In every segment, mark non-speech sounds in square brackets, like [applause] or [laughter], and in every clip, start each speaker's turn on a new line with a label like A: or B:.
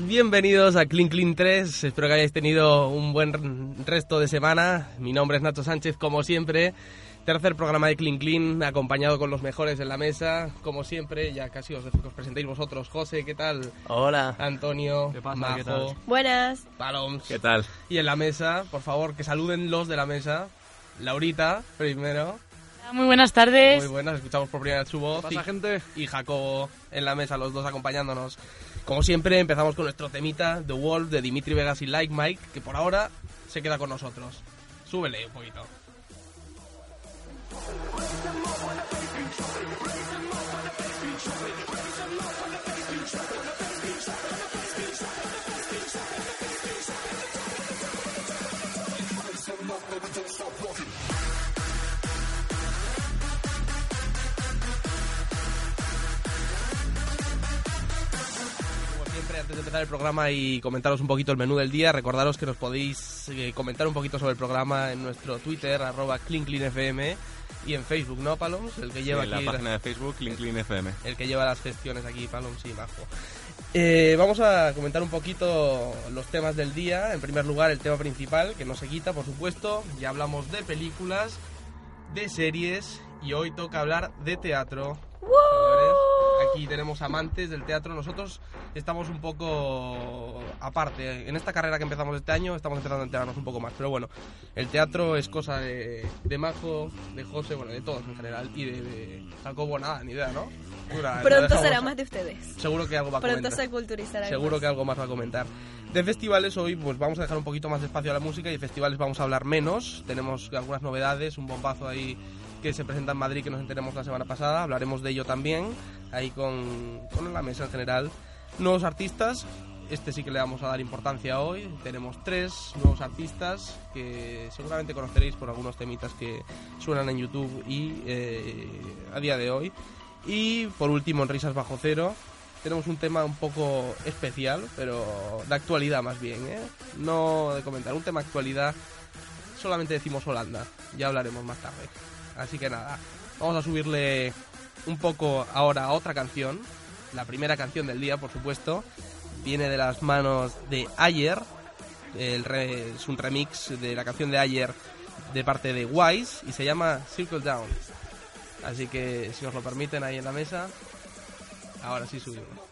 A: Bienvenidos a Clean Clean 3. Espero que hayáis tenido un buen resto de semana. Mi nombre es Nacho Sánchez, como siempre. Tercer programa de Clean Clean, acompañado con los mejores en la mesa. Como siempre, ya casi os dejo que os presentéis vosotros. José, ¿qué tal?
B: Hola.
A: Antonio,
B: ¿Qué pasa? ¿Qué tal?
C: Buenas.
A: Paloms.
B: ¿Qué tal?
A: Y en la mesa, por favor, que saluden los de la mesa. Laurita, primero.
D: Muy buenas tardes.
A: Muy buenas, escuchamos por primera vez su voz.
B: ¿Qué pasa, gente?
A: Y Jacobo en la mesa, los dos acompañándonos. Como siempre, empezamos con nuestro temita, The Wolf, de Dimitri Vegas y Like Mike, que por ahora se queda con nosotros. Súbele un poquito. Antes de empezar el programa y comentaros un poquito el menú del día, recordaros que nos podéis eh, comentar un poquito sobre el programa en nuestro Twitter, arroba CleanCleanFM, y en Facebook, ¿no, Paloms?
B: El que lleva la página de Facebook, CleanCleanFM.
A: El que lleva las gestiones aquí, Paloms, sí, bajo. Eh, vamos a comentar un poquito los temas del día. En primer lugar, el tema principal, que no se quita, por supuesto. Ya hablamos de películas, de series, y hoy toca hablar de teatro. Aquí tenemos amantes del teatro. Nosotros estamos un poco aparte. En esta carrera que empezamos este año estamos empezando a enterarnos un poco más. Pero bueno, el teatro es cosa de, de Majo, de José, bueno, de todos en general. Y de, Jacobo, nada, ni idea, ¿no?
C: Pronto será más de ustedes.
A: Seguro que algo va a
C: Pronto
A: comentar.
C: se culturizará.
A: Seguro que algo más va a comentar. De festivales hoy pues vamos a dejar un poquito más de espacio a la música y de festivales vamos a hablar menos. Tenemos algunas novedades, un bombazo ahí que se presenta en Madrid que nos enteremos la semana pasada. Hablaremos de ello también, ahí con, con la mesa en general. Nuevos artistas, este sí que le vamos a dar importancia hoy. Tenemos tres nuevos artistas que seguramente conoceréis por algunos temitas que suenan en YouTube y eh, a día de hoy. Y por último, en Risas Bajo Cero, tenemos un tema un poco especial, pero de actualidad más bien, ¿eh? No de comentar, un tema de actualidad. Solamente decimos Holanda, ya hablaremos más tarde. Así que nada, vamos a subirle un poco ahora a otra canción. La primera canción del día, por supuesto, viene de las manos de Ayer. Es un remix de la canción de Ayer de parte de Wise y se llama Circle Down. Así que si os lo permiten ahí en la mesa, ahora sí subimos.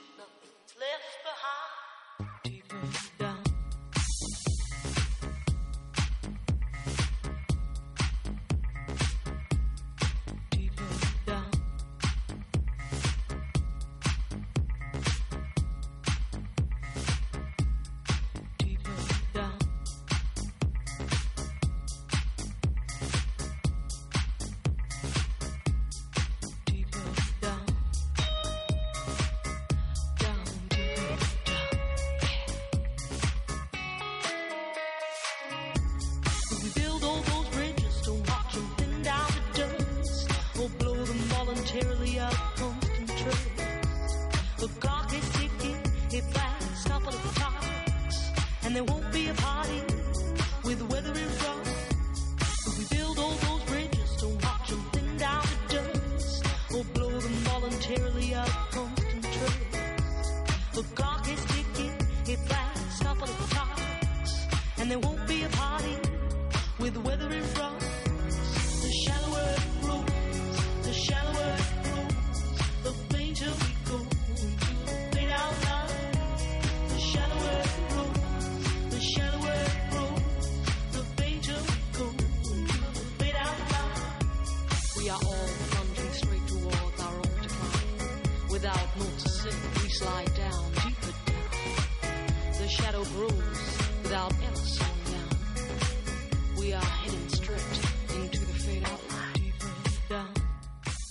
E: Grows without ever slowing down. We are heading straight into the fade out.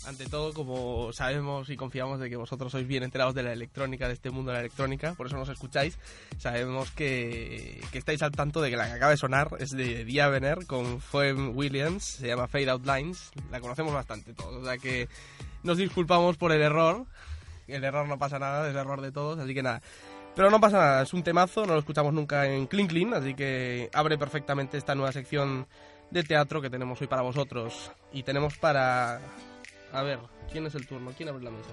A: Ante todo, como sabemos y confiamos de que vosotros sois bien enterados de la electrónica, de este mundo de la electrónica, por eso nos escucháis, sabemos que, que estáis al tanto de que la que acaba de sonar es de Diavener con Foem Williams, se llama Fade Out Lines, la conocemos bastante todos, o sea que nos disculpamos por el error, el error no pasa nada, es error de todos, así que nada. Pero no pasa nada, es un temazo, no lo escuchamos nunca en Clean Clean, así que abre perfectamente esta nueva sección de teatro que tenemos hoy para vosotros. Y tenemos para... A ver, ¿quién es el turno? ¿Quién abre la mesa?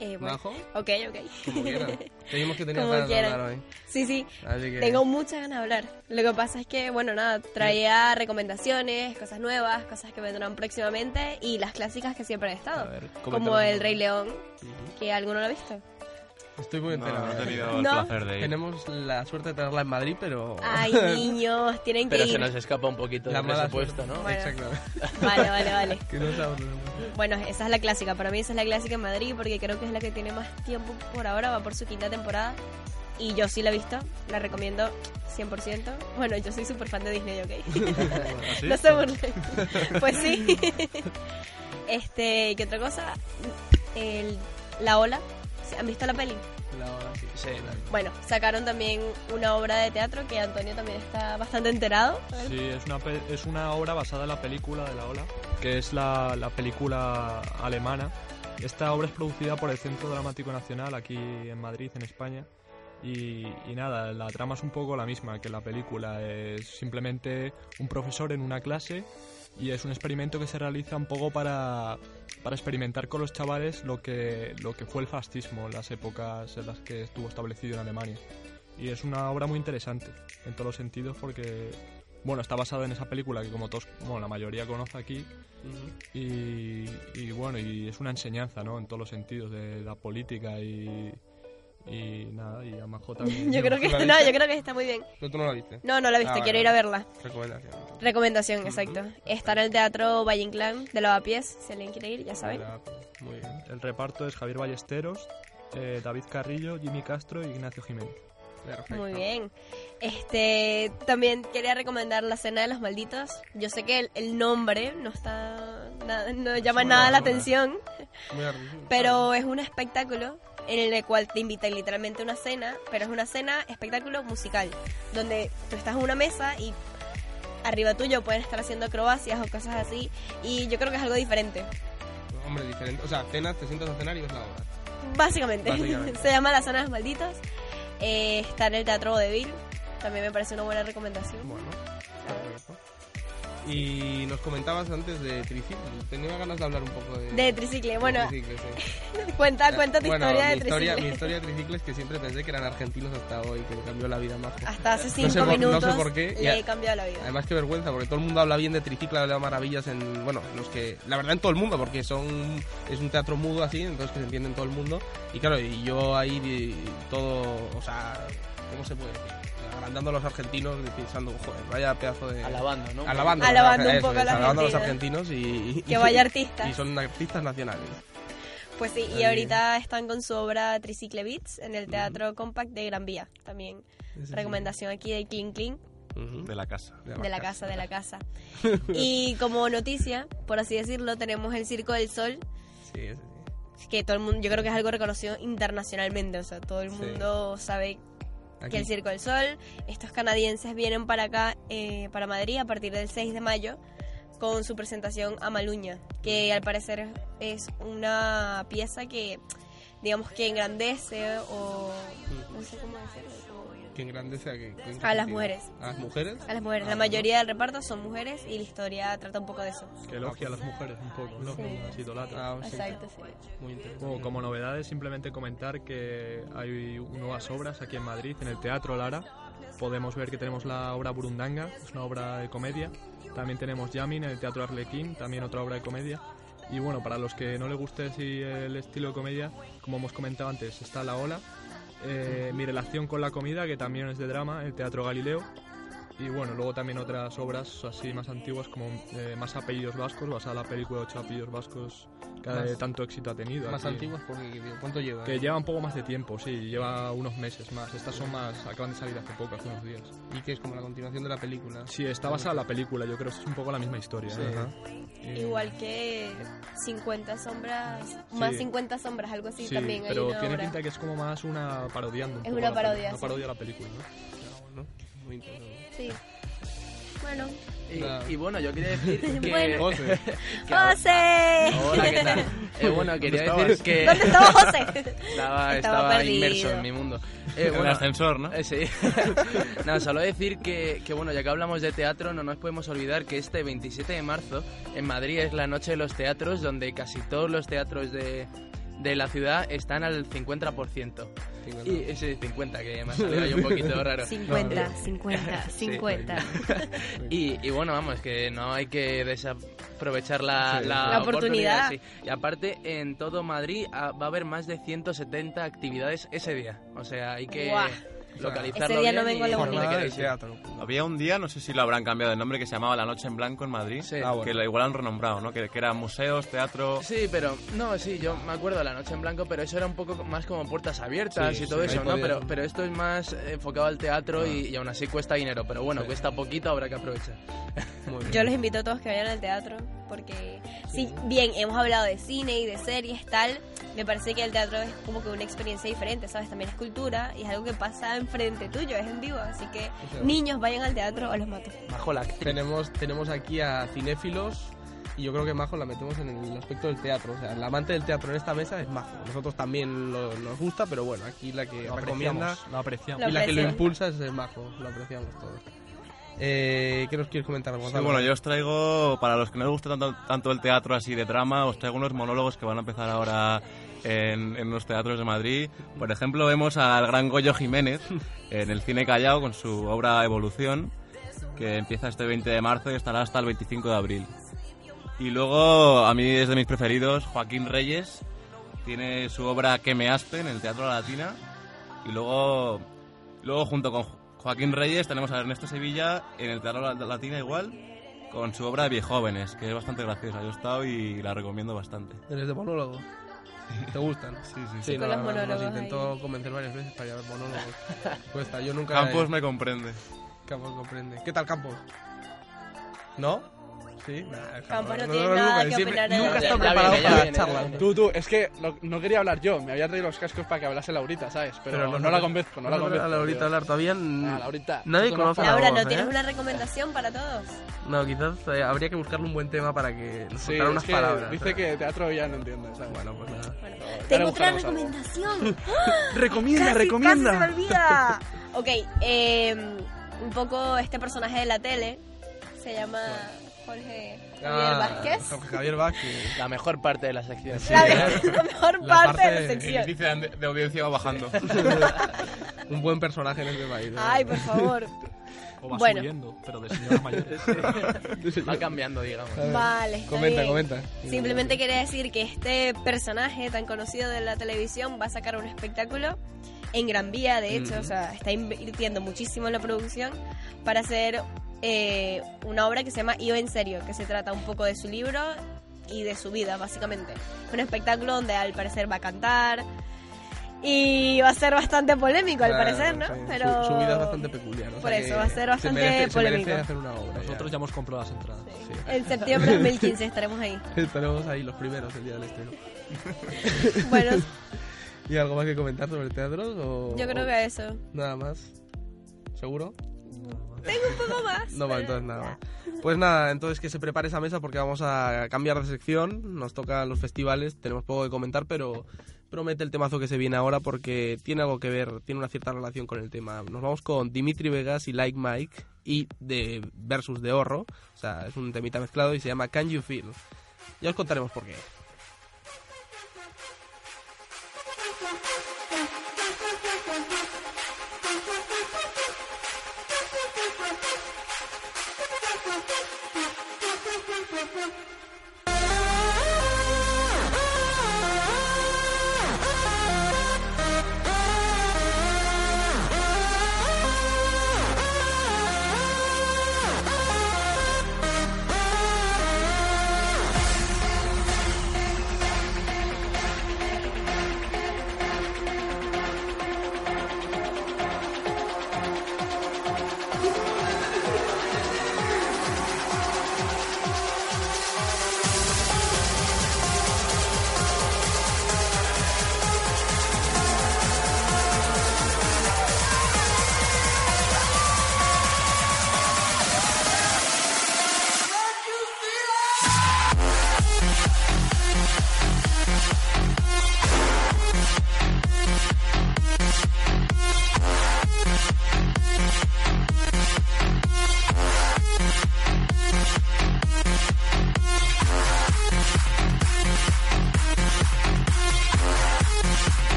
C: Eh, bueno.
A: ¿Majo?
C: Ok, ok.
A: Como quiera. [laughs] Te vimos que tenías ganas de
C: quieran.
A: hablar hoy.
C: Sí, sí.
A: Que...
C: Tengo muchas ganas de hablar. Lo que pasa es que, bueno, nada, traía recomendaciones, cosas nuevas, cosas que vendrán próximamente y las clásicas que siempre
A: A
C: estado.
A: ver,
C: como. El Rey León,
A: Ujú.
C: que alguno lo ha visto.
A: Estoy muy enterado.
B: no he tenido el
C: ¿No?
B: placer de ir.
A: Tenemos la suerte de tenerla en Madrid, pero...
C: Ay, [laughs] niños, tienen que
D: Pero se
C: ir.
D: nos escapa un poquito
A: La
D: del
A: mala
D: presupuesto, ¿no?
C: Bueno.
A: Exacto.
C: Vale, vale, vale. [laughs]
A: que no.
C: Bueno, esa es la clásica. Para mí esa es la clásica en Madrid porque creo que es la que tiene más tiempo por ahora. Va por su quinta temporada. Y yo sí la he visto. La recomiendo 100%. Bueno, yo soy súper fan de Disney, ¿ok? [laughs]
B: ¿Así?
C: No se burlen. Pues sí. Este, ¿qué otra cosa? El, la ola. ¿Han visto la peli?
A: La hora sí.
D: Sí.
C: Bueno, sacaron también una obra de teatro que Antonio también está bastante enterado.
F: Sí, es una, es una obra basada en la película de la ola, que es la, la película alemana. Esta obra es producida por el Centro Dramático Nacional aquí en Madrid, en España. Y, y nada, la trama es un poco la misma que la película. Es simplemente un profesor en una clase y es un experimento que se realiza un poco para, para experimentar con los chavales lo que, lo que fue el fascismo en las épocas en las que estuvo establecido en Alemania. Y es una obra muy interesante en todos los sentidos porque, bueno, está basada en esa película que como todos, bueno, la mayoría conoce aquí
A: Ujú.
F: y, y bueno, y es una enseñanza, ¿no? En todos los sentidos de la política y, y nada, y a Majo [laughs] también.
C: Yo creo que
A: ¿La [laughs]
C: no,
A: viste?
C: yo creo que está muy bien.
A: Pero tú no la viste.
C: No, no la he visto,
A: Ah,
C: quiero
A: vale,
C: ir a verla.
A: Recomendación.
C: Recomendación, exacto. Está en el Teatro Valle Inclán de Lavapiés, si alguien quiere ir, ya saben.
A: Muy bien.
F: El reparto es Javier Ballesteros, eh, David Carrillo, Jimmy Castro y Ignacio Jiménez.
A: Perfecto.
C: Muy bien. Este, también quería recomendar La Cena de los Malditos. Yo sé que el, el nombre no está nada- no llama nada la atención, pero es un espectáculo en el cual te invitan literalmente a una cena, pero es una cena espectáculo musical, donde tú estás en una mesa y arriba tuyo pueden estar haciendo acrobacias o cosas así, y yo creo que es algo diferente.
A: Hombre, diferente. O sea, cenas, te sientas a cenar y ves la obra.
C: Básicamente.
A: Básicamente. [laughs]
C: Se llama La Zona de los Malditos. Eh, está en el Teatro Vodevil. También me parece una buena recomendación.
A: Bueno, perfecto. Y nos comentabas antes de Tricicle. Tenía ganas de hablar un poco de...
C: De tricicle. Bueno,
A: Tricicle, sí. [laughs]
C: cuenta, cuenta tu
A: Bueno,
C: historia de
A: historia,
C: tricicle.
A: mi historia de Tricicle es que siempre pensé que eran argentinos hasta hoy, que me cambió la vida más.
C: Hasta hace
A: No
C: cinco
A: sé por- no sé
C: minutos
A: por qué,
C: le he cambiado la vida.
A: Además que vergüenza, porque todo el mundo habla bien de Tricicle, habla maravillas en, bueno, los que, la verdad en todo el mundo, porque son, es un teatro mudo así, entonces que se entiende en todo el mundo. Y claro, y yo ahí todo, o sea, ¿cómo se puede decir? Agrandando a los argentinos, pensando, joder, vaya pedazo de...
D: Alabando, ¿no?
A: Alabando,
C: Alabando un
A: eso
C: poco a los
A: alabando a los
C: argentinos.
A: y...
C: Que vaya artistas.
A: Y son artistas nacionales.
C: Pues sí, y ahorita están con su obra Tricicle Beats en el Teatro Compact de Gran Vía. También
A: Ese
C: recomendación aquí de Clean Clean,
A: sí. Ujú.
B: De la casa.
C: de la casa, de la casa. [laughs] Y como noticia, por así decirlo, tenemos el Circo del Sol,
A: Sí, sí.
C: que todo el mundo, yo creo que es algo reconocido internacionalmente, o sea, todo el
A: Sí.
C: mundo sabe
A: Aquí.
C: que el Circo del Sol, estos canadienses vienen para acá, eh, para Madrid, a partir del 6 de mayo, con su presentación Amaluña, que al parecer es una pieza que, digamos que engrandece o no sé cómo decirlo,
A: Que engrandece a, que, qué
C: A las mujeres.
A: ¿A las mujeres?
C: a las mujeres.
A: Ah,
C: La mayoría del reparto son mujeres y la historia trata un poco de eso.
F: Que elogia a las mujeres un poco, ¿no?
C: Sí.
F: Las idolatra.
A: Ah, sí.
C: Exacto, sí.
A: Muy interesante.
F: Bueno, como novedades, simplemente comentar que hay nuevas obras aquí en Madrid, en el Teatro Lara. Podemos ver que tenemos la obra Burundanga, es una obra de comedia. También tenemos Yamin en el Teatro Arlequín, también otra obra de comedia. Y bueno, para los que no les guste así el estilo de comedia, como hemos comentado antes, está La Ola. Eh, Mi relación con la comida, que también es de drama, el Teatro Galileo. Y bueno, luego también otras obras así más antiguas como eh, Más apellidos vascos, basada en la película Ocho apellidos vascos que
A: Más-
F: tanto éxito ha tenido.
A: Más
F: aquí.
A: antiguas porque ¿cuánto lleva?
F: Que lleva un poco más de tiempo, sí, lleva unos meses más. Estas son más, acaban de salir hace poco, hace unos días.
A: Y que es como la continuación de la película.
F: Sí, está basada en la película, yo creo que es un poco la misma historia.
A: Sí.
F: ¿eh?
A: Ajá.
F: Y-
C: Igual que 50 sombras, más
F: Sí.
C: 50 sombras, algo así
F: sí,
C: también hay
F: pero
C: una
F: tiene
C: obra.
F: pinta que es como más una parodiando. un
C: Es
F: poco
C: una
F: la
C: parodia,
F: Una
C: sí.
F: parodia a la película, ¿no?
A: Bueno, muy interesante.
C: Sí. Bueno.
D: Y, y bueno, yo quería [laughs] decir que...
C: Bueno. [laughs]
A: José,
D: que-
C: ¡José!
D: Hola, ¿qué tal? Eh, bueno, quería
B: ¿Dónde
D: decir que...
C: ¿Dónde estaba José?
D: Estaba,
C: Estaba
D: estaba
C: perdido.
D: inmerso en mi mundo. Eh,
B: En el ascensor, ¿no?
D: eh, sí. [laughs] no, solo decir que, que, bueno, ya que hablamos de teatro, no nos podemos olvidar que este 27 de marzo en Madrid es la noche de los teatros, donde casi todos los teatros de, de la ciudad están al 50%. Y ese 50, que me ha salido ahí un [laughs] poquito raro.
C: 50, 50, 50.
D: Y, y bueno, vamos, que no hay que desaprovechar la,
A: Sí.
D: la
C: La oportunidad.
D: sí. Y aparte, en todo Madrid ah, va a haber más de 170 actividades ese día. O sea, hay que
C: Buah.
D: Localizarlo
C: Ese día no vengo a la
A: teatro.
B: Había un día, no sé si lo habrán cambiado de nombre, que se llamaba La Noche en Blanco en Madrid.
D: Sí.
A: Ah, bueno.
B: Que lo igual han renombrado, ¿no? Que, que eran museos, teatro...
D: Sí, pero no, sí, yo me acuerdo de la noche en blanco, pero eso era un poco más como puertas abiertas
A: Sí,
D: y todo
A: sí,
D: eso, ¿no?
A: podías-
D: Pero, pero esto es más enfocado al teatro y, y aún así cuesta dinero, pero bueno,
A: Sí.
D: cuesta poquito, habrá que aprovechar. [laughs]
A: Muy bien.
C: Yo los invito a todos que vayan al teatro porque si bien hemos hablado de cine y de series tal, me parece que el teatro es como que una experiencia diferente, ¿sabes? También es cultura y es algo que pasa enfrente tuyo, es en vivo, así que niños vayan al teatro o los mato.
D: Bajo la actriz. [laughs]
A: Tenemos, tenemos aquí a cinéfilos y yo creo que Majo la metemos en el aspecto del teatro. O sea, el amante del teatro en esta mesa es Majo. Nosotros también lo- nos gusta, pero bueno, aquí la que
F: Lo
A: recomienda
F: lo apreciamos.
A: Y la que lo impulsa es el Majo. Lo apreciamos todos. Eh, ¿Qué nos quieres comentar,
B: Sí,
A: Gonzalo?
B: bueno, yo os traigo, para los que no les gusta tanto, tanto el teatro así de drama, os traigo unos monólogos que van a empezar ahora en, en los teatros de Madrid. Por ejemplo, vemos al gran Goyo Jiménez en el Cine Callao con su obra Evolución, que empieza este 20 de marzo y estará hasta el 25 de abril. Y luego, a mí es de mis preferidos, Joaquín Reyes, tiene su obra Que me aspe en el Teatro La Latina. Y luego, luego junto con Joaquín Reyes tenemos a Ernesto Sevilla en el Teatro La Latina igual, con su obra Viejóvenes, que es bastante graciosa. Yo he estado y la recomiendo bastante.
A: Eres de monólogo. ¿Te gustan?
B: Sí, sí,
A: Sí,
C: con
A: no,
C: los
A: no, nos intentó
C: ahí.
A: convencer varias veces para llevar monólogos. [laughs] Cuesta, yo nunca...
B: Campos me comprende.
A: Campos comprende. ¿Qué tal Campos? ¿No? ¿Sí?
C: Campos no tiene nada que opinar de
A: Nunca está preparado para charlar.
D: viene.
G: Tú, tú, es que no, no quería hablar yo, me había traído los cascos para que hablase Laurita, ¿sabes? Pero, no, la convenzco, no la convenzco.
A: A Laurita
G: tío.
A: hablar todavía...
G: Ah, Laurita.
A: Nadie
G: tú no
A: conoce a.
C: Laura,
A: voz,
C: ¿no tienes
A: ¿eh?
C: una recomendación para todos?
A: No, quizás eh, habría que buscarle un buen tema para que nos
G: Sí,
A: soltara
G: es
A: unas
G: que
A: palabras.
G: dice
A: ¿sabes?
G: que teatro ya no entiende, ¿sabes?
A: Bueno, pues nada.
C: Bueno, tengo otra
G: buscaremos algo.
C: recomendación. [laughs]
G: Recomienda,
C: Casi,
G: recomienda.
C: Casi se me olvida. [laughs] ok, eh, un poco este personaje de la tele se llama Jorge Javier
A: Ah,
C: Vázquez.
A: Jorge Javier Vázquez.
D: La mejor parte de la sección.
C: La,
A: Sí,
C: me- la mejor
A: La
C: parte, de
A: parte-
C: la
B: El
C: sección.
B: índice de, de audiencia va bajando. [laughs]
A: un buen personaje en este país. ¿eh?
C: Ay, por favor.
F: O va
C: Bueno.
F: subiendo, pero de señoras mayores. [laughs]
D: Va cambiando, digamos.
C: Vale, está
A: Comenta,
C: bien.
A: comenta.
C: Simplemente quería decir que este personaje tan conocido de la televisión va a sacar un espectáculo en Gran Vía, de hecho, o sea, está invirtiendo muchísimo en la producción para hacer eh, una obra que se llama Yo en serio, que se trata un poco de su libro y de su vida, básicamente. Un espectáculo donde al parecer va a cantar y va a ser bastante polémico, al parecer, ¿no?
A: sí.
C: Pero
A: Su, su vida es bastante peculiar. o
C: Por
A: sea
C: eso,
A: que
C: va a ser
A: se
C: bastante
A: se merece
C: polémico.
A: hacer una obra.
F: Nosotros ya hemos comprado las entradas.
A: Sí.
C: en septiembre de 2015 estaremos ahí. [laughs]
A: Estaremos ahí los primeros el día del estreno. [laughs]
C: Bueno, [laughs]
A: ¿Y algo más que comentar sobre el teatro? O,
C: yo creo
A: o
C: que eso.
A: Nada más. ¿Seguro?
C: Tengo un poco más.
A: No,
C: pero-
A: entonces nada. Pues nada, entonces que se prepare esa mesa porque vamos a cambiar de sección. Nos tocan los festivales, tenemos poco que comentar, pero promete el temazo que se viene ahora porque tiene algo que ver, tiene una cierta relación con el tema. Nos vamos con Dimitri Vegas y Like Mike y de versus de Horro. O sea, es un temita mezclado y se llama Can You Feel. Ya os contaremos por qué.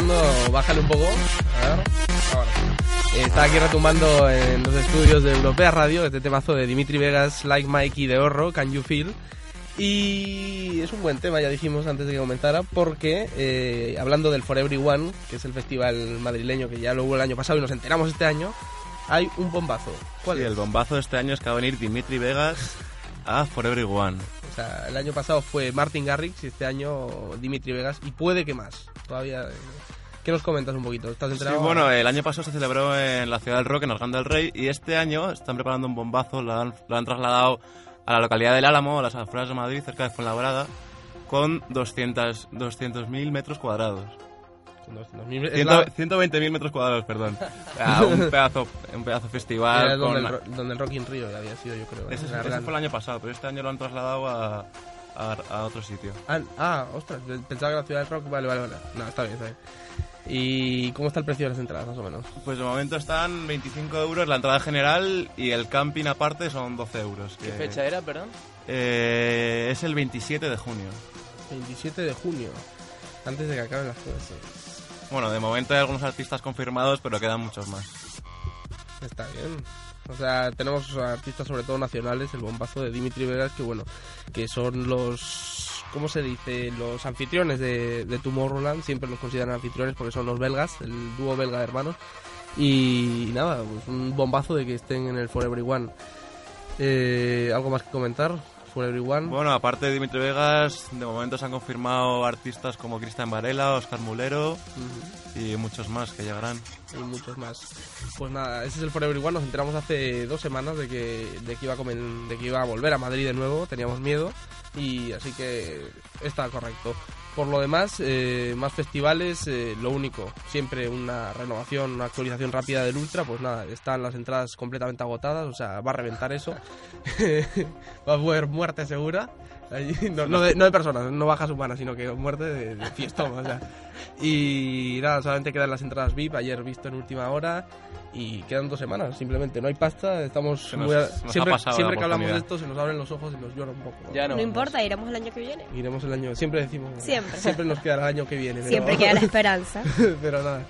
A: Retumbando, bájale un poco, a ver, ahora sí. Estaba aquí retumbando en los estudios de Europea Radio, este temazo de Dimitri Vegas, Like Mikey de Horro, Can You Feel. Y es un buen tema, ya dijimos antes de que comenzara, porque eh, hablando del For Everyone, que es el festival madrileño que ya lo hubo el año pasado y nos enteramos este año, hay un bombazo. ¿Cuál
B: Sí,
A: es?
B: el bombazo de este año es que va a venir Dimitri Vegas a For Everyone.
A: O sea, el año pasado fue Martin Garrix y este año Dimitri Vegas y puede que más. Todavía. eh, ¿Qué nos comentas un poquito? ¿Estás
B: Sí,
A: enterado?
B: bueno, el año pasado se celebró en la ciudad del rock, en Orgán del Rey, y este año están preparando un bombazo, lo han, lo han trasladado a la localidad del Álamo, a las afueras de Madrid, cerca de Fuenlabrada, con 200 200.000 metros cuadrados.
A: Con 200.000 es
B: Ciento-
A: la-
B: 120.000 metros cuadrados, perdón. [laughs] Ah, un, pedazo, un pedazo festival.
A: era donde,
B: con-
A: el, donde el Rock in Rio había sido, yo creo.
B: ese, fue el año pasado, pero este año lo han trasladado a, a, a otro sitio.
A: Ah, ah, ostras, pensaba que la ciudad del rock. Vale, vale, vale. No, está bien, está bien. ¿Y cómo está el precio de las entradas, más o menos?
B: Pues de momento están 25 euros la entrada general y el camping aparte son 12 euros.
D: ¿Qué
B: que-
D: fecha era, perdón?
B: Eh, es el 27 de junio.
A: 27 de junio, antes de que acaben las clases.
B: Bueno, de momento hay algunos artistas confirmados, pero quedan muchos más.
A: Está bien. O sea, tenemos artistas sobre todo nacionales, el bombazo de Dimitri Vegas, que bueno, que son los, ¿cómo se dice? Los anfitriones de, de Tomorrowland, siempre los consideran anfitriones porque son los belgas, el dúo belga de hermanos. Y, nada, pues un bombazo de que estén en el For Everyone. Eh, ¿Algo más que comentar? For Everyone.
B: Bueno, aparte de Dimitri Vegas, de momento se han confirmado artistas como Cristian Varela, Oscar Mulero y muchos más que llegarán.
A: y muchos más. Pues nada, ese es el Forever One. Nos enteramos hace dos semanas de que, de que, iba, a comen- de que iba a volver a Madrid de nuevo. Teníamos miedo y así que está correcto. Por lo demás, eh, más festivales, eh, lo único, siempre una renovación, una actualización rápida del Ultra, pues nada, están las entradas completamente agotadas, o sea, va a reventar eso. [laughs] va a haber muerte segura. Allí, no, no de, no de personas, no bajas humanas, sino que muerte de, de o sea. Y nada, solamente quedan las entradas VIP, ayer visto en última hora. Y quedan dos semanas, simplemente. No hay pasta, estamos
B: nos-
A: muy a- siempre, siempre que hablamos de esto se nos abren los ojos y nos llora un poco.
D: Ya
C: No
D: no.
C: importa, iremos el año que viene.
A: Iremos el año, siempre decimos.
C: Siempre. [laughs]
A: Siempre nos queda el año que viene. pero-
C: Siempre queda la [laughs] esperanza.
A: pero nada.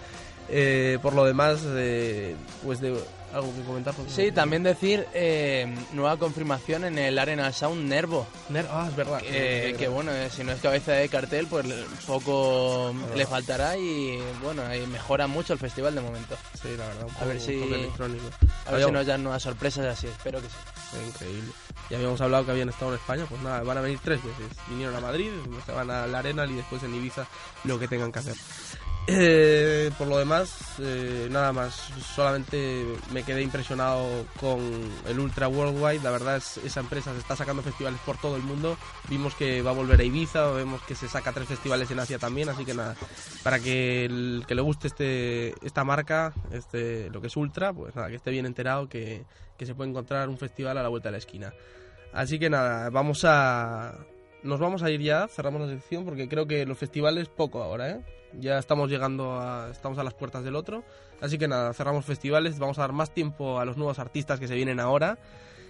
A: Eh, por lo demás, eh, pues de algo que comentar.
D: Sí, también decir eh, nueva confirmación en el Arena Sound Nervo.
A: Ner- ah, es verdad.
D: Que,
A: Es
D: que bueno, eh, si no es cabeza de cartel, pues poco le faltará y bueno, ahí mejora mucho el festival de momento.
A: Sí, la verdad. Un
D: A
A: poco,
D: ver
A: un
D: si-. A ver si nos dan nuevas sorpresas así, espero que sí.
A: Increíble. Ya habíamos hablado que habían estado en España, pues nada, van a venir tres veces. Vinieron a Madrid, se van a la Arena y después en Ibiza lo que tengan que hacer. Eh, por lo demás, eh, nada más. Solamente me quedé impresionado con el Ultra Worldwide. La verdad es esa empresa se está sacando festivales por todo el mundo. Vimos que va a volver a Ibiza, vemos que se saca tres festivales en Asia también. Así que nada, para que el que le guste este esta marca, este lo que es Ultra, pues nada, que esté bien enterado que, que se puede encontrar un festival a la vuelta de la esquina. Así que nada, vamos a nos vamos a ir ya, cerramos la sección porque creo que los festivales poco ahora, ¿eh? Ya estamos llegando a estamos a las puertas del otro, así que nada, cerramos festivales, vamos a dar más tiempo a los nuevos artistas que se vienen ahora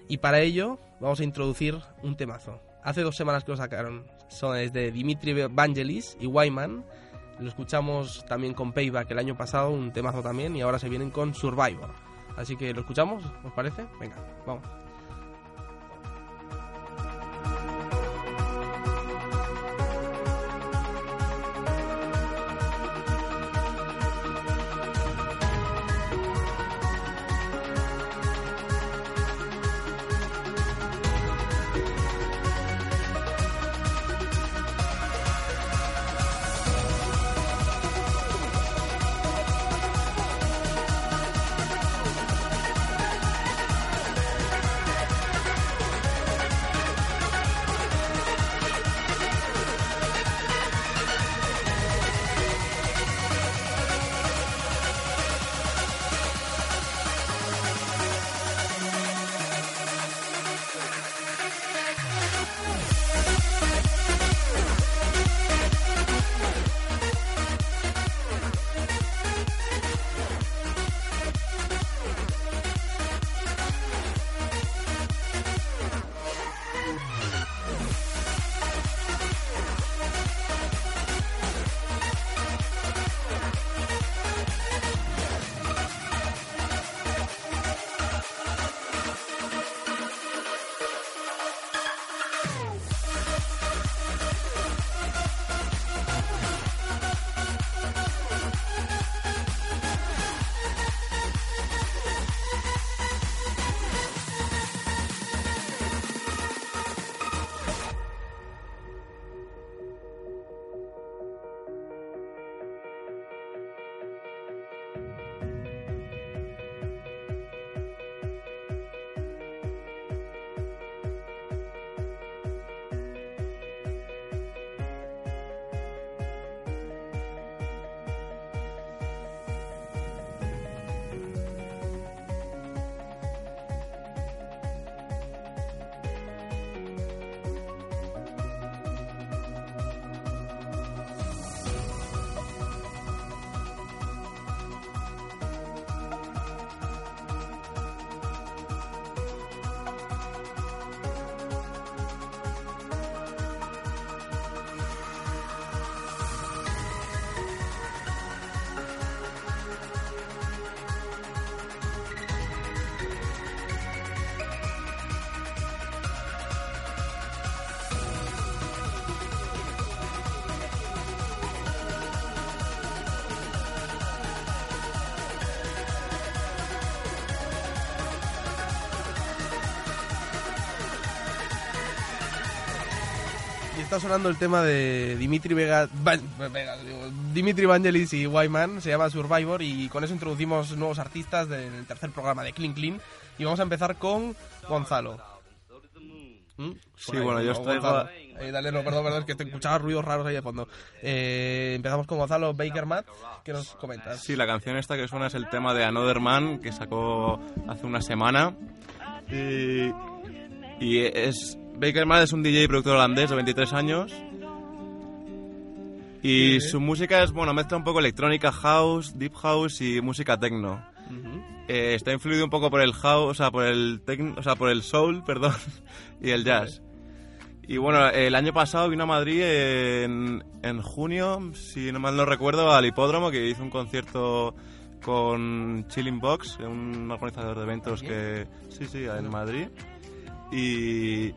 A: y para ello vamos a introducir un temazo. Hace dos semanas que lo sacaron, son desde Dimitri Vangelis y Wyman. Lo escuchamos también con Payback el año pasado, un temazo también, y ahora se vienen con Survivor. Así que lo escuchamos, ¿os parece? Venga, vamos.
H: Está sonando el tema de Dimitri Vega, Va- Vega, digo, Dimitri Vangelis y Wyman, se llama Survivor y con eso introducimos nuevos artistas del tercer programa de Clean Clean y vamos a empezar con Gonzalo. ¿Mm?
B: Sí,
H: ahí,
B: bueno, yo
H: Gonzalo. Eh, dale, no, perdón, perdón, es que te escuchaba ruidos raros ahí de fondo. Eh, empezamos con Gonzalo Baker Matt, ¿qué nos comentas?
B: Sí, la canción esta que suena es el tema de Another Man que sacó hace una semana. Y, y es. Baker Man es un DJ y productor holandés de 23 años. Y su música es, bueno, mezcla un poco electrónica, house, deep house y música techno. Eh, está influido un poco por el house, o sea, por el techno, o sea, por el soul, [laughs] perdón, y el jazz. Y bueno, el año pasado vino a Madrid en, en junio, si no mal no recuerdo, al hipódromo que hizo un concierto con Chilling Box, un organizador de eventos que sí, sí, en Madrid. Y,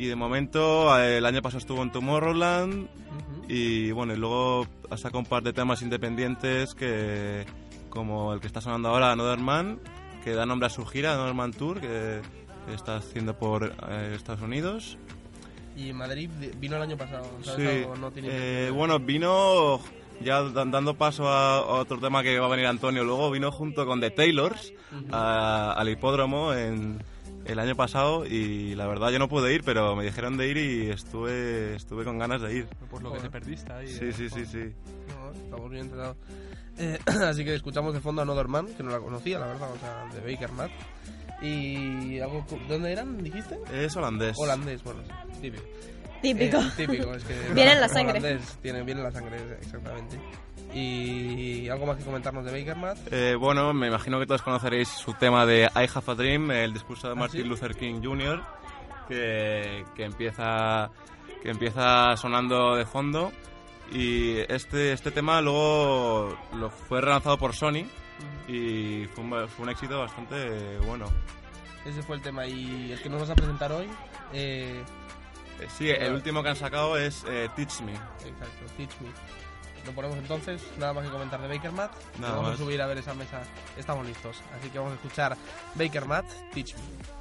B: y de momento eh, el año pasado estuvo en Tomorrowland
H: Ujú.
B: y bueno, y luego ha sacado un par de temas independientes que como el que está sonando ahora, Another Man, que da nombre a su gira, Another Man Tour, que, que está haciendo por eh, Estados Unidos.
H: Y Madrid vino el año pasado, ¿sabes
B: Sí?
H: No tiene
B: eh, bueno, vino ya da- dando paso a, otro tema que va a venir Antonio luego, vino junto con The Taylors a- al hipódromo en el año pasado y la verdad yo no pude ir, pero me dijeron de ir y estuve estuve con ganas de ir.
F: Por lo que te perdiste ahí.
B: Sí,
F: eh.
B: sí, sí, sí.
H: No, estamos bien enterados. Eh, [clears throat] así que escuchamos de fondo a Another Man, que no la conocía, la verdad, o sea, de Baker Matt. Y algo, cu- ¿de dónde eran, dijiste?
B: Es holandés.
H: Holandés, bueno, típico.
C: Típico.
H: Eh, típico, es que... [laughs]
C: Viene en [laughs] la sangre.
H: Holandés, tiene, viene en la sangre, exactamente. Y algo más que comentarnos de Baker Matt.
B: Eh, bueno, me imagino que todos conoceréis su tema de I Have a Dream, el discurso de
H: ¿Ah,
B: Martin
H: sí?
B: Luther King Jr., que, que empieza que empieza sonando de fondo. Y este, este tema luego lo fue relanzado por Sony y fue un, fue un éxito bastante bueno.
H: Ese fue el tema. Y el que nos vas a presentar hoy, eh,
B: Eh, Sí, el último que han sacado es eh, Teach Me.
H: exacto, Teach Me. Lo ponemos entonces, nada más que comentar de Baker Matt.
B: Nada
H: vamos
B: más.
H: a subir a ver esa mesa, estamos listos. Así que vamos a escuchar Baker Matt, Teach Me.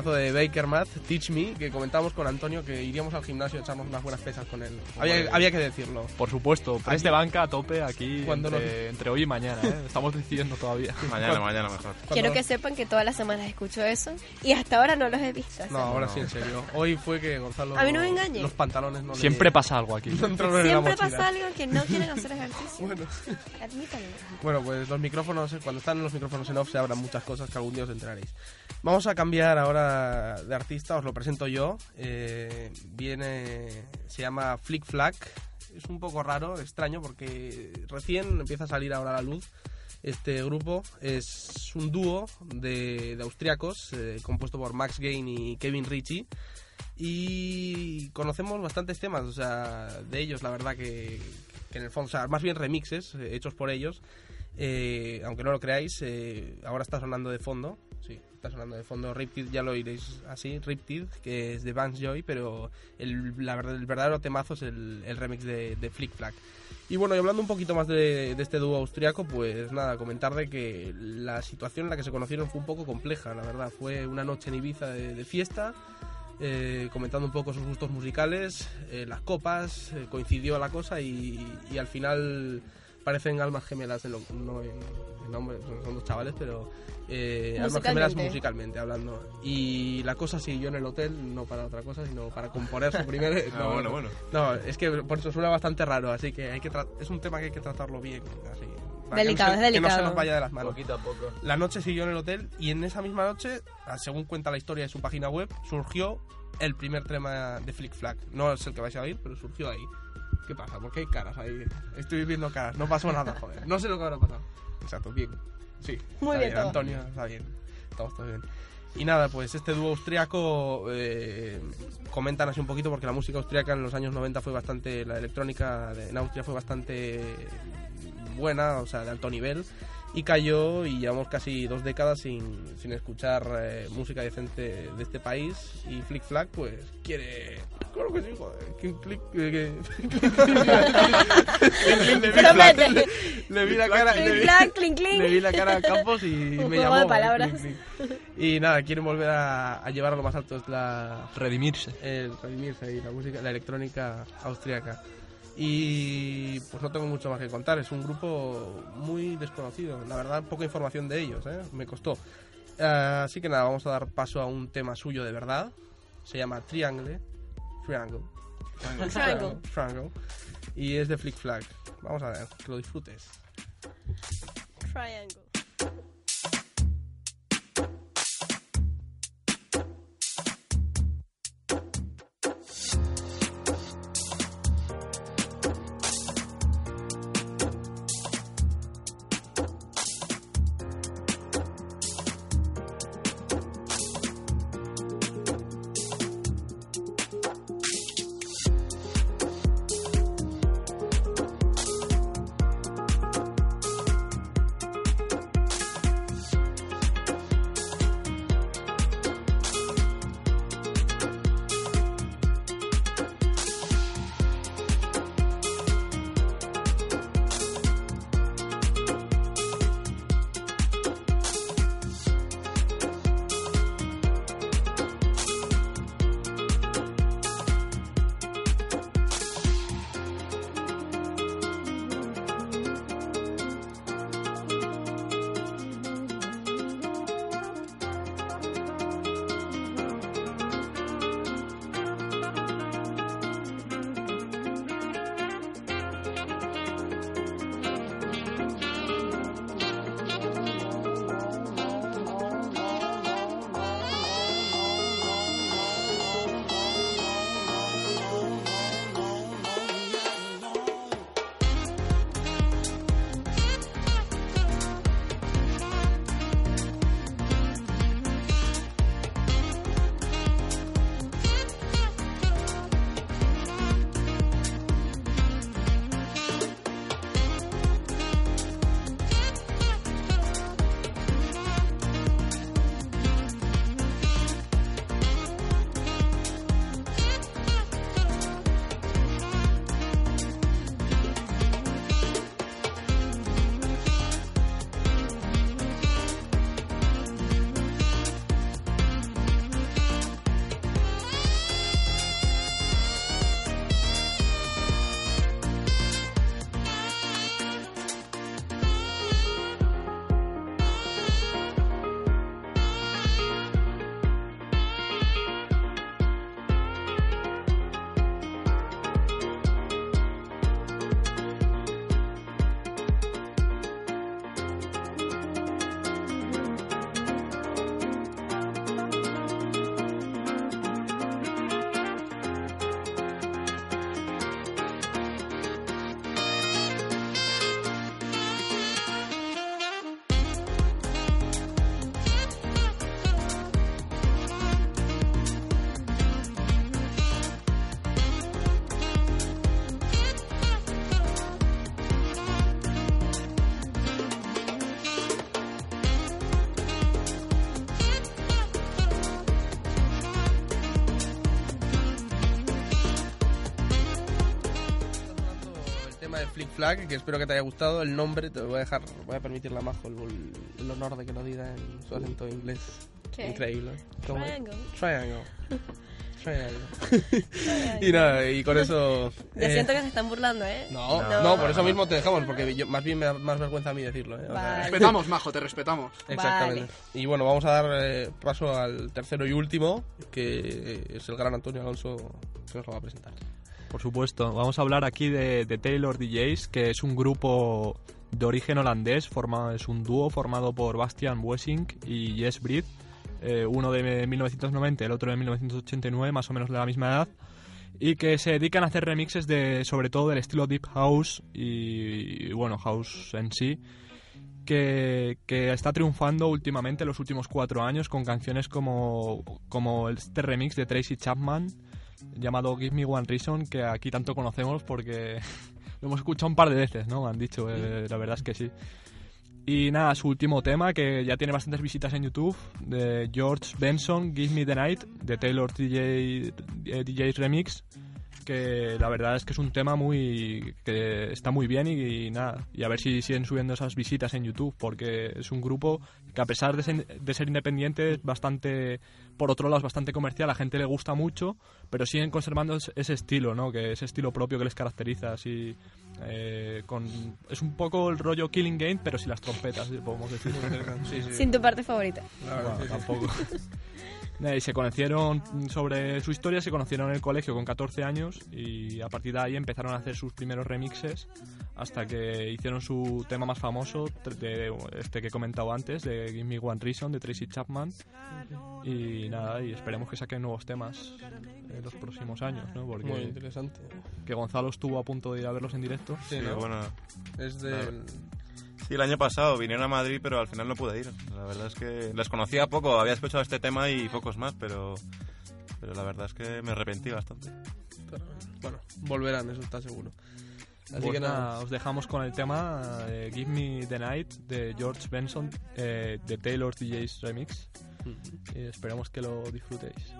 A: Temazo de Baker Math, Teach Me, que comentamos con Antonio que iríamos al gimnasio a echarnos unas buenas pesas con él. Había, había que decirlo.
F: Por supuesto, press de banca a tope aquí
A: Cuando
F: entre, entre hoy y mañana, ¿eh? Estamos decidiendo todavía.
B: Mañana, mañana mejor.
C: Quiero que sepan que todas las semanas escucho eso y hasta ahora no los he visto.
A: No, ahora sí, en serio. Hoy fue que Gonzalo...
C: A mí no me engañe.
A: Los pantalones no le-
F: Siempre pasa algo aquí. [laughs]
A: no
C: Siempre pasa algo que no quieren hacer [laughs] ejercicio.
A: Bueno.
C: Admítanlo.
A: Bueno, pues los micrófonos, cuando están los micrófonos en off se abran muchas cosas que algún día os enteraréis. Vamos a cambiar ahora de artista, os lo presento yo. Eh, viene, se llama Flick Flack. Es un poco raro, extraño, porque recién empieza a salir ahora a la luz. Este grupo es un dúo de, de austriacos eh, compuesto por Max Gain y Kevin Ritchie. Y conocemos bastantes temas, o sea, de ellos, la verdad que, en el fondo, o sea, más bien remixes eh, hechos por ellos. Aunque no lo creáis, ahora está sonando de fondo. Está sonando de fondo. Riptide, ya lo oiréis así, Riptide, que es de Vance Joy, pero el, la el verdadero temazo es el, el remix de, de Flick Flack. Y bueno, y hablando un poquito más de, de este dúo austriaco, pues nada, comentar de que la situación en la que se conocieron fue un poco compleja, la verdad. Fue una noche en Ibiza de, de fiesta, eh, comentando un poco sus gustos musicales, eh, las copas, eh, coincidió la cosa y, y al final parecen almas gemelas, en lo- no en, son, dos chavales, pero eh, almas gemelas
C: Musicalmente.
A: musicalmente hablando. Y la cosa siguió en el hotel, no para otra cosa, sino para componer su primer... [laughs]
B: Ah,
A: no,
B: bueno, bueno.
A: No, es que por eso suena bastante raro, así que hay que es un tema que hay que tratarlo bien, así. que
C: Delicado,
A: no se-
C: es
A: Que no se
C: delicado.
A: nos vaya de las manos.
D: Poquito a poco.
A: La noche siguió en el hotel y en esa misma noche, ah, según cuenta la historia de su página web, surgió el primer tema de Flick Flag. No es el que vais a oír, pero surgió ahí. ¿Qué pasa? Porque hay caras ahí. Estoy viendo caras. No pasó nada, joder. No sé lo que habrá pasado. Exacto, bien. Sí.
C: Muy bien todo.
A: Antonio, está bien. Estamos todos bien. Y nada, pues este dúo austriaco eh, comentan así un poquito porque la música austriaca en los años 90 fue bastante, la electrónica en Austria fue bastante buena, o sea, de alto nivel, y cayó y llevamos casi dos décadas sin, sin escuchar eh, música decente de este país y Flick Flag pues quiere... Claro que sí, joder. que- click- que- le, vi la-
C: Promete.
A: le- le vi la cara... le vi- le la cara a Campos y
C: Un
A: me llamó.
C: de
A: ¿eh?
C: palabras.
A: Clink, clink. Y nada, quieren volver a, a llevar a lo más alto es la,
F: Redimirse.
A: el redimirse y la música, la electrónica austriaca. Y pues no tengo mucho más que contar, es un grupo muy desconocido, la verdad poca información de ellos, ¿eh? me costó. Eh, así que nada, vamos a dar paso a un tema suyo de verdad, se llama Triangle, Triangle,
C: Triangle.
A: Triangle, y es de Flick Flag. Vamos a ver, que lo disfrutes.
C: Triangle.
I: Triangle.
A: Flag, que espero que te haya gustado. El nombre, te lo voy a dejar, voy a permitirle a Majo el, el honor de que lo diga en su acento inglés.
C: ¿Qué?
A: Increíble.
C: Triangle.
A: Triangle. [laughs] Triangle. [laughs] y nada, y con eso...
C: Ya
A: eh,
C: siento que se están burlando, ¿eh?
A: No, no, por eso mismo te dejamos, porque yo- más bien me da más vergüenza a mí decirlo. ¿eh?
C: Vale.
G: Respetamos, Majo, te respetamos. [laughs]
A: Exactamente.
C: Vale.
A: Y bueno, vamos a dar eh, paso al tercero y último, que es el gran Antonio Alonso que nos lo va a presentar.
F: Por supuesto, vamos a hablar aquí de, de Taylor DJs, que es un grupo de origen holandés, forma, es un dúo formado por Bastian Wessing y Jess Breed, eh, uno de 1990 y el otro de 1989, más o menos de la misma edad, y que se dedican a hacer remixes de sobre todo del estilo Deep House y, y, bueno, House en sí, que, que está triunfando últimamente los últimos cuatro años con canciones como, como este remix de Tracy Chapman, llamado Give Me One Reason, que aquí tanto conocemos porque [laughs] lo hemos escuchado un par de veces, ¿no? Me han dicho, eh, la verdad es que sí. Y nada, su último tema, que ya tiene bastantes visitas en YouTube, de George Benson, Give Me the Night, de Taylor DJ, eh, DJ's Remix, que la verdad es que es un tema muy que está muy bien y, y nada, y a ver si siguen subiendo esas visitas en YouTube, porque es un grupo que a pesar de ser, de ser independiente es bastante, por otro lado es bastante comercial, a la gente le gusta mucho, pero siguen conservando es- ese estilo, ¿no? Que ese estilo propio que les caracteriza, así eh, con es un poco el rollo Killing Game, pero sin las trompetas, podemos decir. [laughs]
A: Sí, sí.
C: Sin tu parte favorita.
A: Verdad,
F: Bueno,
A: sí, sí.
F: tampoco. [laughs] Y se conocieron sobre su historia, se conocieron en el colegio con 14 años y a partir de ahí empezaron a hacer sus primeros remixes hasta que hicieron su tema más famoso, de este que he comentado antes, de Give Me One Reason, de Tracy Chapman. Y nada, y esperemos que saquen nuevos temas en los próximos años, ¿no?
A: Muy
F: Porque
A: interesante.
F: que Gonzalo estuvo a punto de ir a verlos en directo.
A: Sí,
B: Sí,
A: ¿no?
B: bueno,
A: Es del...
B: Sí, el año pasado vinieron a Madrid, pero al final no pude ir. La verdad es que les conocía poco, había escuchado este tema y pocos más, pero, pero la verdad es que me arrepentí bastante.
A: pero, Bueno, volverán, eso está seguro. Así que nada,
F: os dejamos con el tema eh, Give Me the Night de George Benson eh, de Taylor DJ's Remix. Y esperamos que lo disfrutéis.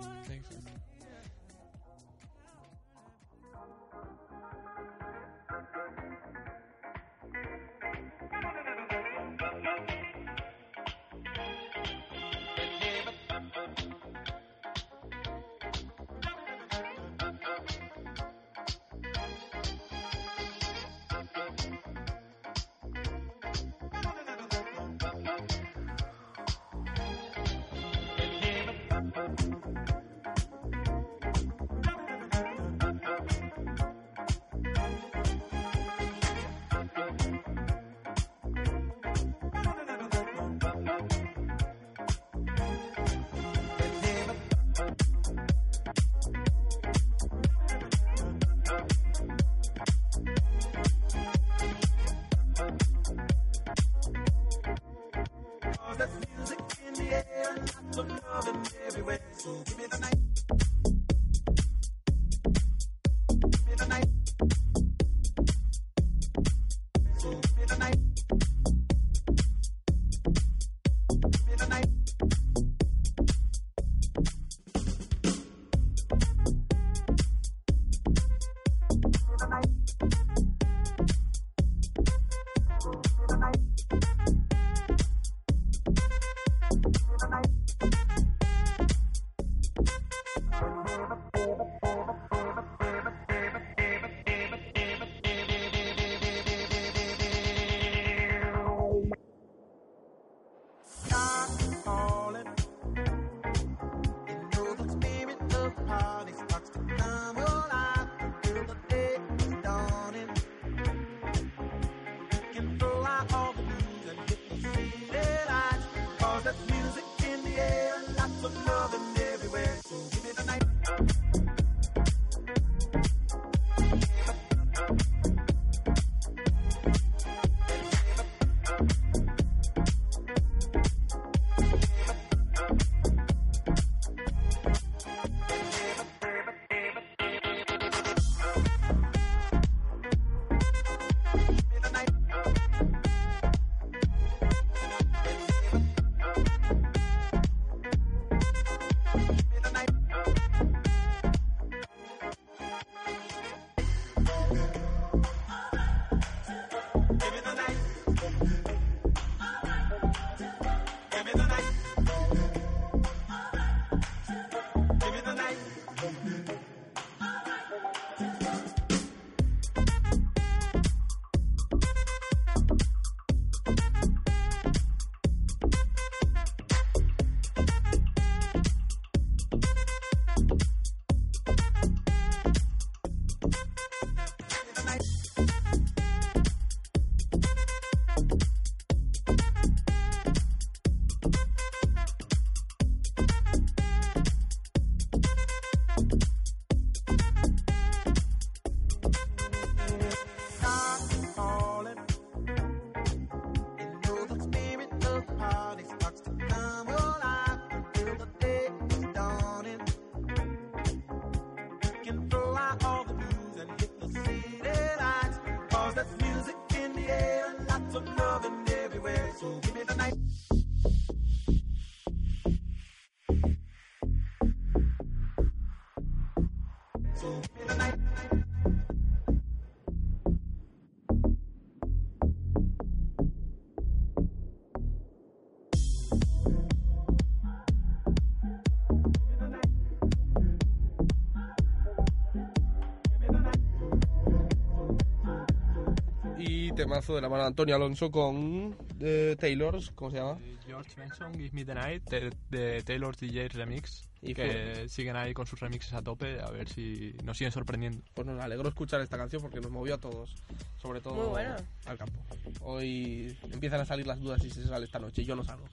A: Temazo de la mano de Antonio Alonso con eh, Taylors, ¿cómo se llama?
F: George Benson, Give Me the Night, de, de Taylor's DJ Remix.
A: Y
F: que siguen ahí con sus remixes a tope, a ver si nos siguen sorprendiendo.
A: Pues nos alegró escuchar esta canción porque nos movió a todos, sobre todo
C: Muy buena.
A: al campo. Hoy empiezan a salir las dudas si se sale esta noche, yo no salgo.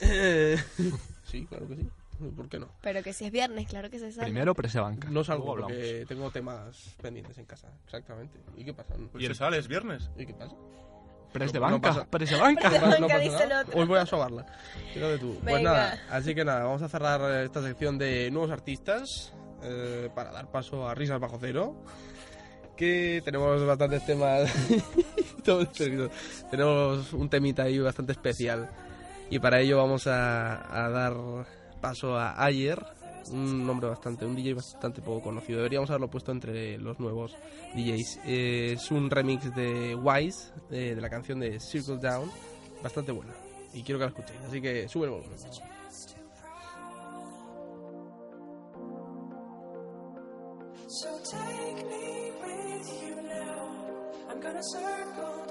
A: Eh, [laughs] sí, claro que sí. ¿Por qué no?
C: Pero que si es viernes, claro que se sale.
F: Primero prese banca.
A: No salgo
F: luego hablamos.
A: porque tengo temas pendientes en casa, exactamente. ¿Y qué pasa?
B: ¿Y el sale es viernes?
A: ¿Y qué pasa?
F: Press de
A: No
F: banca,
A: pasa-
F: press de banca.
C: Press de
A: No
C: banca,
A: pasa
C: dice el
A: nada.
C: otro.
A: Hoy voy a sobarla. Fíjate tú. Pues
C: Venga.
A: nada, así que nada, vamos a cerrar esta sección de nuevos artistas eh, para dar paso a Risas Bajo Cero. Que tenemos bastantes temas. [laughs] Todo perdido. tenemos un temita ahí bastante especial. Y para ello vamos a, a dar paso a Ayer, un nombre bastante, un DJ bastante poco conocido. Deberíamos haberlo puesto entre los nuevos DJs. Eh, es un remix de Wise, eh, de la canción de Circle Down, bastante buena. Y quiero que la escuchéis, así que sube el volumen.
I: So take me with you now. I'm gonna circle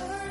I: I'm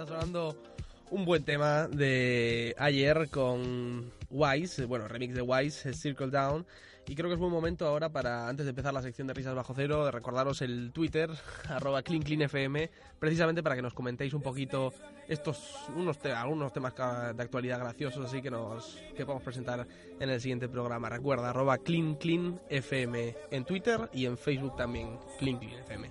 A: Está sonando un buen tema de ayer con Wise, bueno, remix de Wise, Circle Down. Y creo que es buen momento ahora para, antes de empezar la sección de risas bajo cero, de recordaros el Twitter, [laughs] arroba cleancleanfm, precisamente para que nos comentéis un poquito estos, unos te- algunos temas de actualidad graciosos, así que nos que podemos presentar en el siguiente programa. Recuerda, arroba cleancleanfm en Twitter y en Facebook también, cleancleanfm.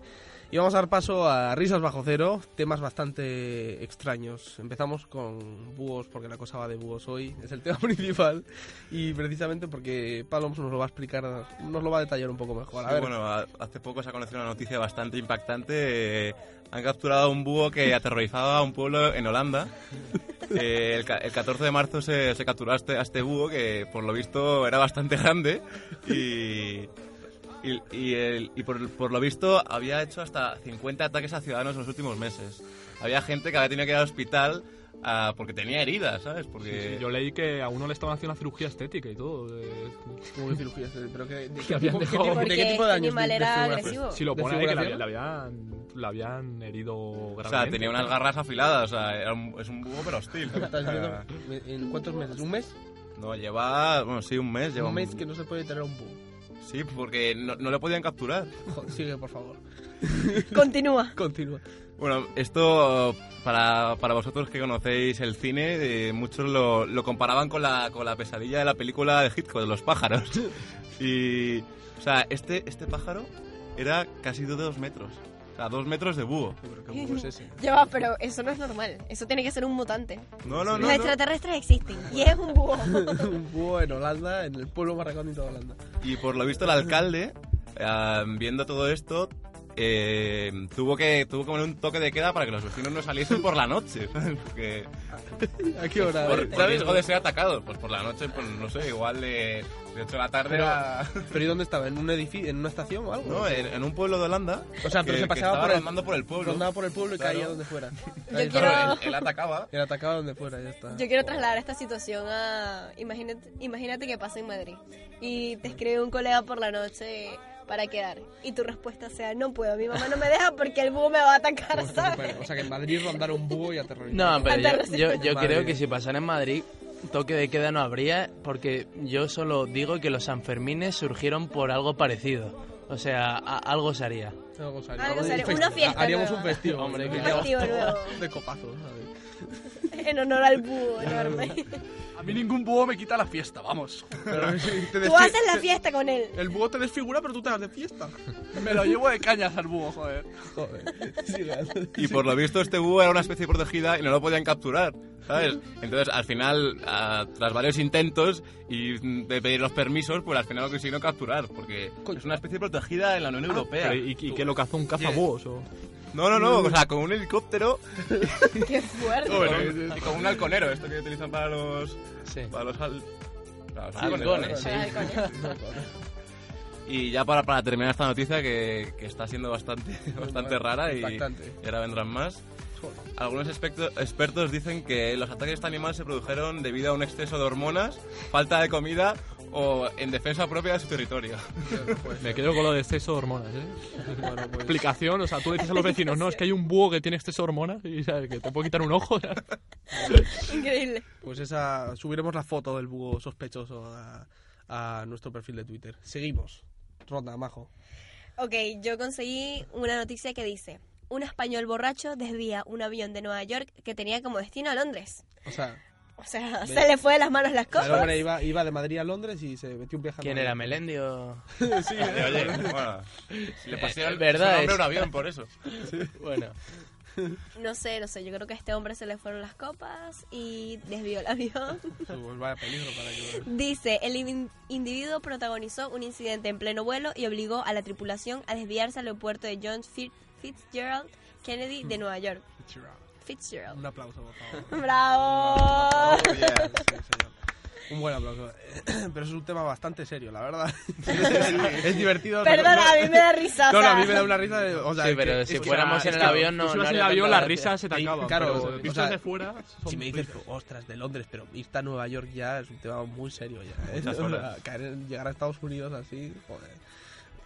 A: Y vamos a dar paso a Risas Bajo Cero, temas bastante extraños. Empezamos con búhos, porque la cosa va de búhos hoy, es el [laughs] tema principal. Y precisamente porque Paloms nos lo va a explicar, nos lo va a detallar un poco mejor. A
B: Sí,
A: ver,
B: bueno, hace poco se ha conocido una noticia bastante impactante. eh, han capturado a un búho que [laughs] aterrorizaba a un pueblo en Holanda. Eh, el, el 14 de marzo se, se capturó a este, a este búho que por lo visto era bastante grande y, y, y el- y por, por lo visto había hecho hasta 50 ataques a ciudadanos en los últimos meses. Había gente que había tenido que ir al hospital ah, porque tenía heridas, ¿sabes? Porque...
F: Sí, sí, yo leí que a uno le estaban haciendo una cirugía estética y todo. de-
A: ¿Cómo que cirugía? Pero que, ¿de, [laughs] qué tipo, qué
F: dejado-
A: tipo- de qué tipo de
C: este
A: años?
C: animal era agresivo.
F: Sí, lo
A: ¿De
F: pone ahí que
A: figuración?
F: le habían, le habían herido
B: O
F: gravemente.
B: sea, tenía unas garras afiladas, o sea, era un- es un búho pero hostil. [laughs]
A: ¿Estás
B: O
A: ¿En cuántos meses? ¿Un mes?
B: No, lleva, bueno, sí, un mes. Lleva
A: Un mes que no se puede tener un búho.
B: Sí, porque no, no le podían capturar.
A: Joder, sigue, por favor. [laughs]
C: Continúa.
A: Continúa.
B: Bueno, esto para, para vosotros que conocéis el cine, eh, muchos lo, lo comparaban con la, con la pesadilla de la película de Hitchcock, de los pájaros. Y, o sea, este, este pájaro era casi de dos metros. Sea, dos metros de búho.
A: Pero qué búho es ese. [laughs]
C: Ya va, pero eso no es normal. Eso tiene que ser un mutante.
B: No, no, no.
C: Los
B: no.
C: extraterrestres existen y es un búho. [laughs]
A: un búho en Holanda, en el pueblo más recóndito de Holanda.
B: Y por lo visto el alcalde, eh, viendo todo esto, eh, tuvo que tuvo que poner un toque de queda para que los vecinos no saliesen por la noche. ¿sabes? [laughs] Porque,
A: ¿A qué hora?
B: por, por riesgo de ser atacados. Pues por la noche, pues no sé, igual de, de 8 de la tarde
A: Pero-
B: a... [laughs]
A: ¿Pero y dónde estaba? ¿En un edificio, en una estación o algo?
B: No, en, en un pueblo de Holanda.
A: O sea, pero
B: que-
A: se
B: estaba
A: por el-
B: por el pueblo.
A: Rondaba por el pueblo y
B: Claro.
A: caía donde fuera. [laughs]
C: Yo quiero-
B: él, él atacaba.
A: Él atacaba donde fuera, ya está.
C: Yo quiero trasladar esta situación a... Imagínate, imagínate que pasa en Madrid y te escribe un colega por la noche para quedar y tu respuesta sea no puedo, mi mamá no me deja porque el búho me va a atacar, ¿sabes?
A: O sea, que en Madrid rondara un búho y aterrorizar.
D: No, pero yo, yo, yo
A: Madre
D: creo que si pasara en Madrid, toque de queda no habría, porque yo solo digo que los Sanfermines surgieron por algo parecido. O sea, a- algo se haría.
A: Algo se haría.
C: Algo se haría.
A: Un
C: Una fiesta
A: Haríamos
C: nueva.
A: un festivo.
B: Hombre,
C: Un festivo nuevo
A: De copazos, ¿sabes? [laughs]
C: en honor al búho enorme.
G: A mí ningún búho me quita la fiesta, vamos.
C: Tú haces la fiesta con él.
A: El búho te desfigura, pero tú te vas de fiesta.
G: Me lo llevo de cañas al búho, joder.
A: Joder.
B: Y por lo visto este búho era una especie protegida y no lo podían capturar, ¿sabes? Entonces al final, a- tras varios intentos y de pedir los permisos, pues al final lo consiguieron capturar, porque es una especie protegida en la Unión Europea.
F: Pero, ¿Y, y qué lo cazó un cazabúhos? O...
B: No, no, no, [laughs] o sea, con un helicóptero [laughs]
C: Qué fuerte.
B: con- y con un halconero, esto que utilizan para los...
D: Sí.
B: Para los, al- para los
D: Halcones,
B: halcones,
D: sí. [laughs]
B: Y ya para, para terminar esta noticia que, que está siendo bastante, bastante rara y, y ahora vendrán más. Algunos experto- expertos dicen que los ataques de este animal se produjeron debido a un exceso de hormonas, falta de comida o en defensa propia de su territorio. [laughs]
F: Me quedo con lo de exceso de hormonas, ¿eh? [laughs] Explicación, o sea, tú dices a los vecinos, no, es que hay un búho que tiene exceso de hormonas y ¿sabes? que te puede quitar un ojo. [laughs]
C: Increíble.
A: Pues esa, subiremos la foto del búho sospechoso a, a nuestro perfil de Twitter. Seguimos. Ronda, majo.
C: Ok, yo conseguí una noticia que dice: Un español borracho desvía un avión de Nueva York que tenía como destino a Londres.
A: O sea,
C: O sea, se le fue de las manos las
A: el
C: cosas.
A: hombre iba, iba de Madrid a Londres y se metió un viaje a
D: ¿Quién era, Melendi o...? [laughs]
A: sí,
B: Oye, oye, bueno, le pasé el
D: verdad,
B: su nombre a
D: es-
B: un avión por eso.
D: Bueno,
C: No sé, no sé. Yo creo que a este hombre se le fueron las copas y desvió el avión.
A: Pues vaya peligro para que...
C: Dice, el in- individuo protagonizó un incidente en pleno vuelo y obligó a la tripulación a desviarse al aeropuerto de John Fitzgerald Kennedy de Nueva York. Fitzgerald.
A: Un aplauso, por favor. [laughs]
C: ¡Bravo!
A: Oh, yeah, sí, señor. Un buen aplauso. [clears throat] Pero es un tema bastante serio, la verdad. [laughs] es divertido.
C: Perdona, a mí me da risa.
A: No,
C: o
A: no, a mí me da una risa. de- o sea,
D: Sí,
A: que-
D: pero
A: es
D: si
A: que-
D: fuéramos en el
A: que-
D: avión no...
F: Subes
D: no
F: en el avión,
D: gracia.
F: risas se te
A: Sí,
F: acaban.
A: claro,
F: pero
A: o
F: vistas
A: sea,
F: de fuera
A: Si me dices,
F: risas.
A: ostras, de Londres, pero irte a Nueva York ya es un tema muy serio ya. ¿eh? O sea, caer llegar a Estados Unidos así, joder.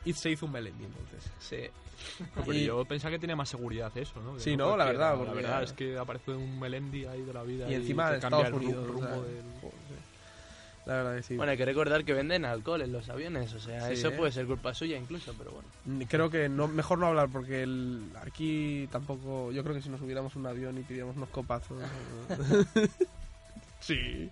A: Y se hizo un Melendi entonces.
D: Sí. [laughs]
F: Pero
A: y-
F: yo pensaba que tenía más seguridad eso, ¿no? Que
A: Sí, ¿no? La verdad,
F: La verdad es que aparece un Melendi ahí de la vida
A: Y encima
F: cambia
A: Estados
F: el ru-
A: Unidos. o
F: rumbo
A: sea,
F: del...
A: La verdad que sí.
D: Bueno, hay que recordar que venden alcohol en los aviones, o sea,
A: Sí,
D: eso
A: ¿eh?
D: puede ser culpa suya incluso, pero bueno.
A: Creo que no, mejor no hablar porque el, aquí tampoco. Yo creo que si nos subiéramos a un avión y pidiéramos unos copazos. [laughs] [laughs] sí.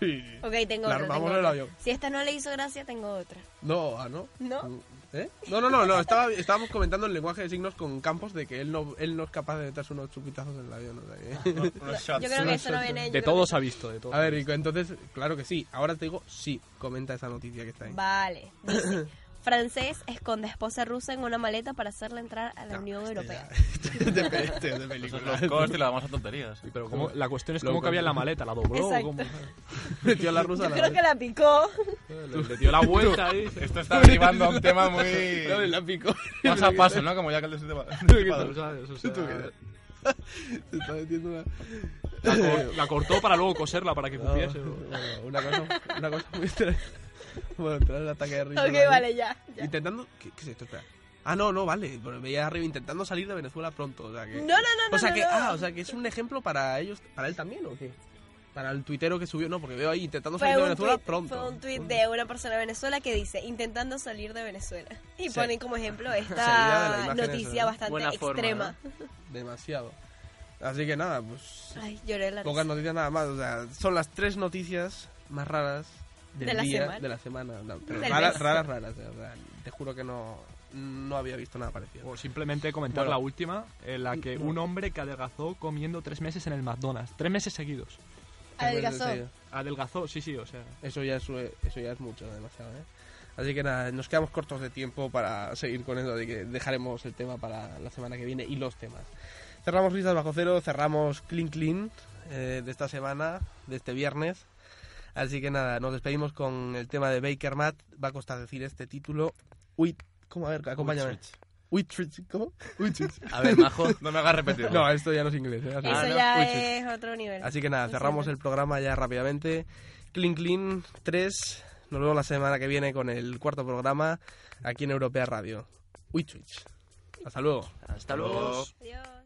A: Sí.
C: Ok, tengo
A: La
C: otra.
A: armamos
C: tengo
A: en el
C: otra.
A: avión.
C: Si esta no le hizo gracia, tengo otra.
A: No, ah, no.
C: ¿No?
A: ¿Eh? No, no, no, no. Estaba, estábamos comentando el lenguaje de signos con Campos de que él no, él no es capaz de meterse unos chupitazos en el avión. o sea que- [laughs]
B: Unos shots.
C: Yo creo que eso no viene.
F: De todo
C: que
F: se ha visto, de todo.
A: A ver, y entonces, claro que sí. Ahora te digo, sí. Comenta esa noticia que está ahí.
C: Vale. Dice, [laughs] francés esconde esposa rusa en una maleta para hacerla entrar a la Unión Europea. [laughs]
A: Este de, este de película.
B: es low cost y la vamos a tonterías.
F: Sí, pero ¿cómo- la cuestión es cómo cabía en la [laughs] maleta, la dobló,
C: Exacto.
F: ¿cómo? [laughs]
A: Metió a la rusa
C: Yo
A: la
C: creo que la picó.
F: le, dio la vuelta ahí.
B: Esto está derivando a un tema muy...
A: No, la picó.
B: Paso a paso, ¿no? Como ya que el
A: que- Se está metiendo una...
F: la, cor- la cortó para luego coserla para que
A: No,
F: cupiese. o-
A: bueno, una, cosa, una cosa muy extraña. [laughs] Bueno, entrar en el ataque de risa.
C: Ok,
A: ¿vale?
C: vale, ya. ya.
A: Intentando... ¿Qué, qué es esto? Espera. Ah, no, no, vale. Pero veía arriba intentando salir de Venezuela pronto. O sea que...
C: No, no, no, no.
A: o sea
C: no,
A: que,
C: no.
A: ah, o sea que es un ejemplo para ellos, para él también, ¿o qué? Para el tuitero que subió, no, porque veo ahí intentando
C: Fue
A: salir de Venezuela
C: tweet,
A: pronto.
C: fue un tweet de una persona de Venezuela que dice intentando salir de Venezuela y
A: Sí.
C: ponen como ejemplo [laughs] esta noticia
A: ¿no?
C: bastante
D: Buena forma,
C: extrema. [laughs]
A: Demasiado. Así que nada, pues
C: Ay, lloré la
A: pocas noticias nada más. O sea, son las tres noticias más raras del
C: De la
A: día,
C: semana.
A: de la semana. No, pero raras, raras, raras. te juro que no, no había visto nada parecido.
F: O simplemente comentar
A: Bueno.
F: la última, en la que un hombre que adelgazó comiendo tres meses en el McDonald's. Tres meses seguidos.
C: Adelgazó.
A: Sí,
F: Adelgazó, sí, sí, o sea.
A: Eso ya es, eso ya es mucho, demasiado, ¿eh? Así que nada, nos quedamos cortos de tiempo para seguir con eso, así que dejaremos el tema para la semana que viene y los temas. Cerramos Risas Bajo Cero, cerramos Clean Clean eh, de esta semana, de este viernes. Así que nada, nos despedimos con el tema de Baker Matt. Va a costar decir este título. Uy, ¿cómo? A ver, acompáñame. Uitrich, ¿cómo? Uitrich. [laughs]
D: A ver, Majo.
B: No me hagas repetirlo.
A: No, esto ya no es inglés. ¿eh? Así-
C: Eso
D: Ah, no.
C: ya
A: Uitrich.
C: es otro nivel.
A: Así que nada, cerramos el programa ya rápidamente. Clean Clean 3. Nos vemos la semana que viene con el cuarto programa aquí en Europea Radio. Uy. Hasta luego.
D: Hasta luego.
C: Adiós.